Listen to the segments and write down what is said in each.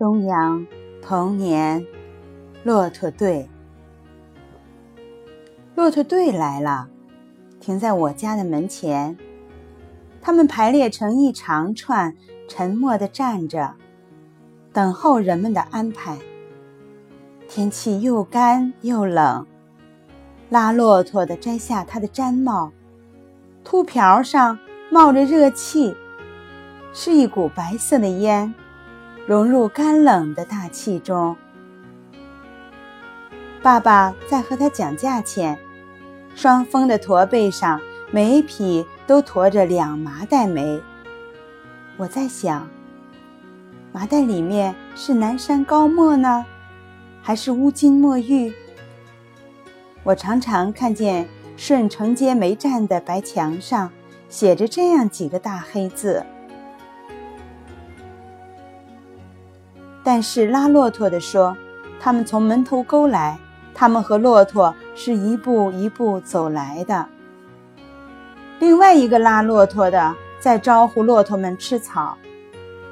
东阳童年骆驼队。骆驼队来了，停在我家的门前。他们排列成一长串，沉默地站着，等候人们的安排。天气又干又冷，拉骆驼的摘下他的毡帽，秃瓢上冒着热气，是一股白色的烟。融入干冷的大气中。爸爸在和他讲价钱，双峰的驼背上每匹都驮着两麻袋煤。我在想，麻袋里面是南山高墨呢，还是乌金墨玉？我常常看见顺城街煤站的白墙上写着这样几个大黑字。但是拉骆驼的说：“他们从门头沟来，他们和骆驼是一步一步走来的。”另外一个拉骆驼的在招呼骆驼们吃草，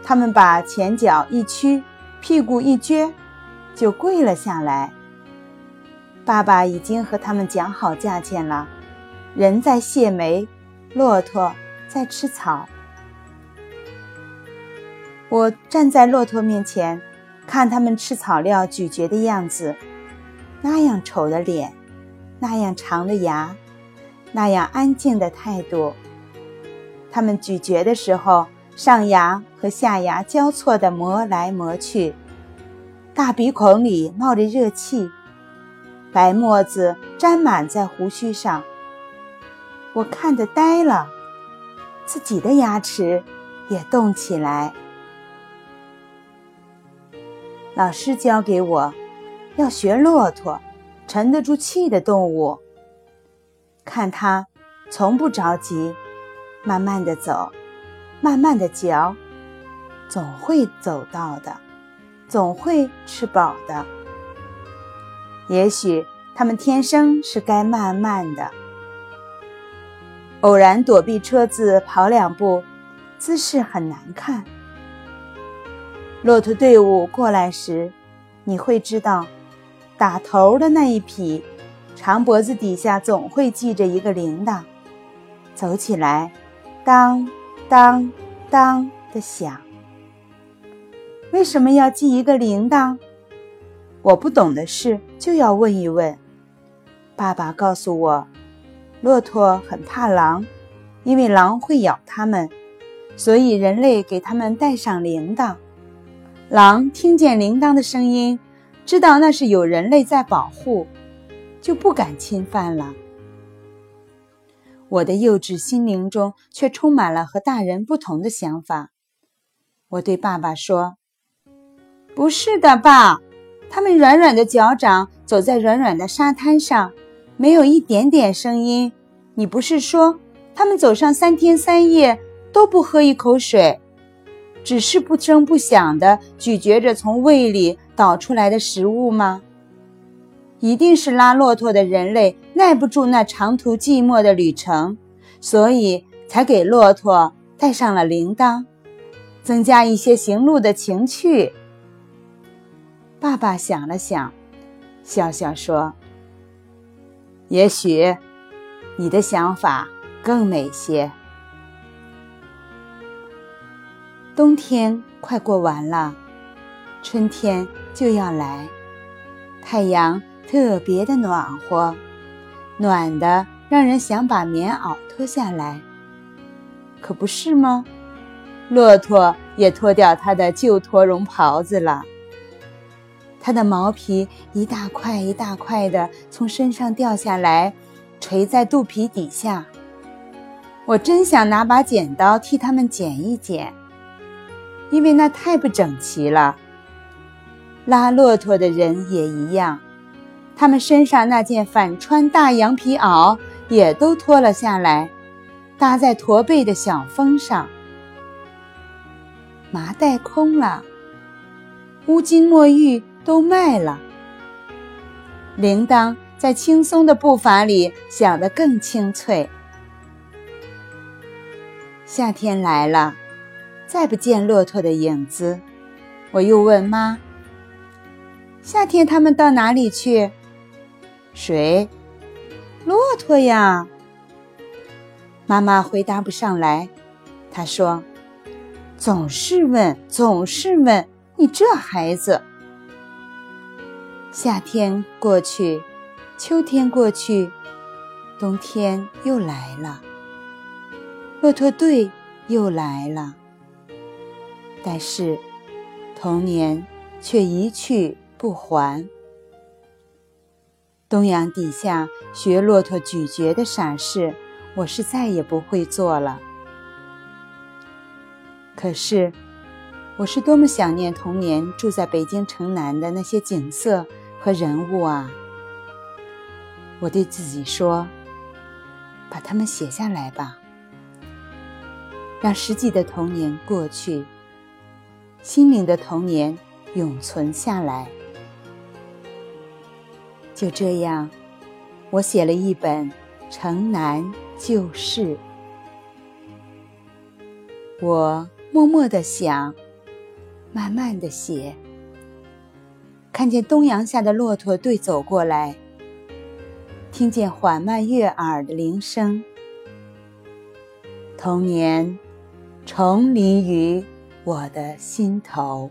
他们把前脚一屈，屁股一撅，就跪了下来。爸爸已经和他们讲好价钱了，人在卸煤，骆驼在吃草。我站在骆驼面前，看它们吃草料咀嚼的样子，那样丑的脸，那样长的牙，那样安静的态度。他们咀嚼的时候，上牙和下牙交错地磨来磨去，大鼻孔里冒着热气，白沫子沾满在胡须上。我看得呆了，自己的牙齿也动起来。老师教给我，要学骆驼，沉得住气的动物。看它，从不着急，慢慢的走，慢慢的嚼，总会走到的，总会吃饱的。也许它们天生是该慢慢的。偶然躲避车子跑两步，姿势很难看。骆驼队伍过来时，你会知道，打头的那一匹，长脖子底下总会系着一个铃铛，走起来，当当当的响。为什么要系一个铃铛？我不懂的事就要问一问。爸爸告诉我，骆驼很怕狼，因为狼会咬它们，所以人类给它们带上铃铛。狼听见铃铛的声音，知道那是有人类在保护，就不敢侵犯了。我的幼稚心灵中却充满了和大人不同的想法。我对爸爸说：“不是的，爸，他们软软的脚掌走在软软的沙滩上，没有一点点声音。你不是说他们走上三天三夜都不喝一口水？”只是不声不响地咀嚼着从胃里倒出来的食物吗？一定是拉骆驼的人类耐不住那长途寂寞的旅程，所以才给骆驼带上了铃铛，增加一些行路的情趣。爸爸想了想，笑笑说：“也许你的想法更美些。”冬天快过完了，春天就要来。太阳特别的暖和，暖的让人想把棉袄脱下来，可不是吗？骆驼也脱掉它的旧驼绒袍子了，它的毛皮一大块一大块的从身上掉下来，垂在肚皮底下。我真想拿把剪刀替它们剪一剪。因为那太不整齐了。拉骆驼的人也一样，他们身上那件反穿大羊皮袄也都脱了下来，搭在驼背的小峰上。麻袋空了，乌金墨玉都卖了。铃铛在轻松的步伐里响得更清脆。夏天来了。再不见骆驼的影子，我又问妈：“夏天他们到哪里去？”“谁？”“骆驼呀。”妈妈回答不上来。她说：“总是问，总是问，你这孩子。”夏天过去，秋天过去，冬天又来了。骆驼队又来了，但是童年却一去不还。东阳底下学骆驼咀嚼的傻事，我是再也不会做了。可是，我是多么想念童年住在北京城南的那些景色和人物啊！我对自己说：“把它们写下来吧，让实际的童年过去，心灵的童年永存下来。”就这样，我写了一本《城南旧事》。我。默默的想，慢慢的写。看见东阳下的骆驼队走过来，听见缓慢悦耳的铃声，童年重临于我的心头。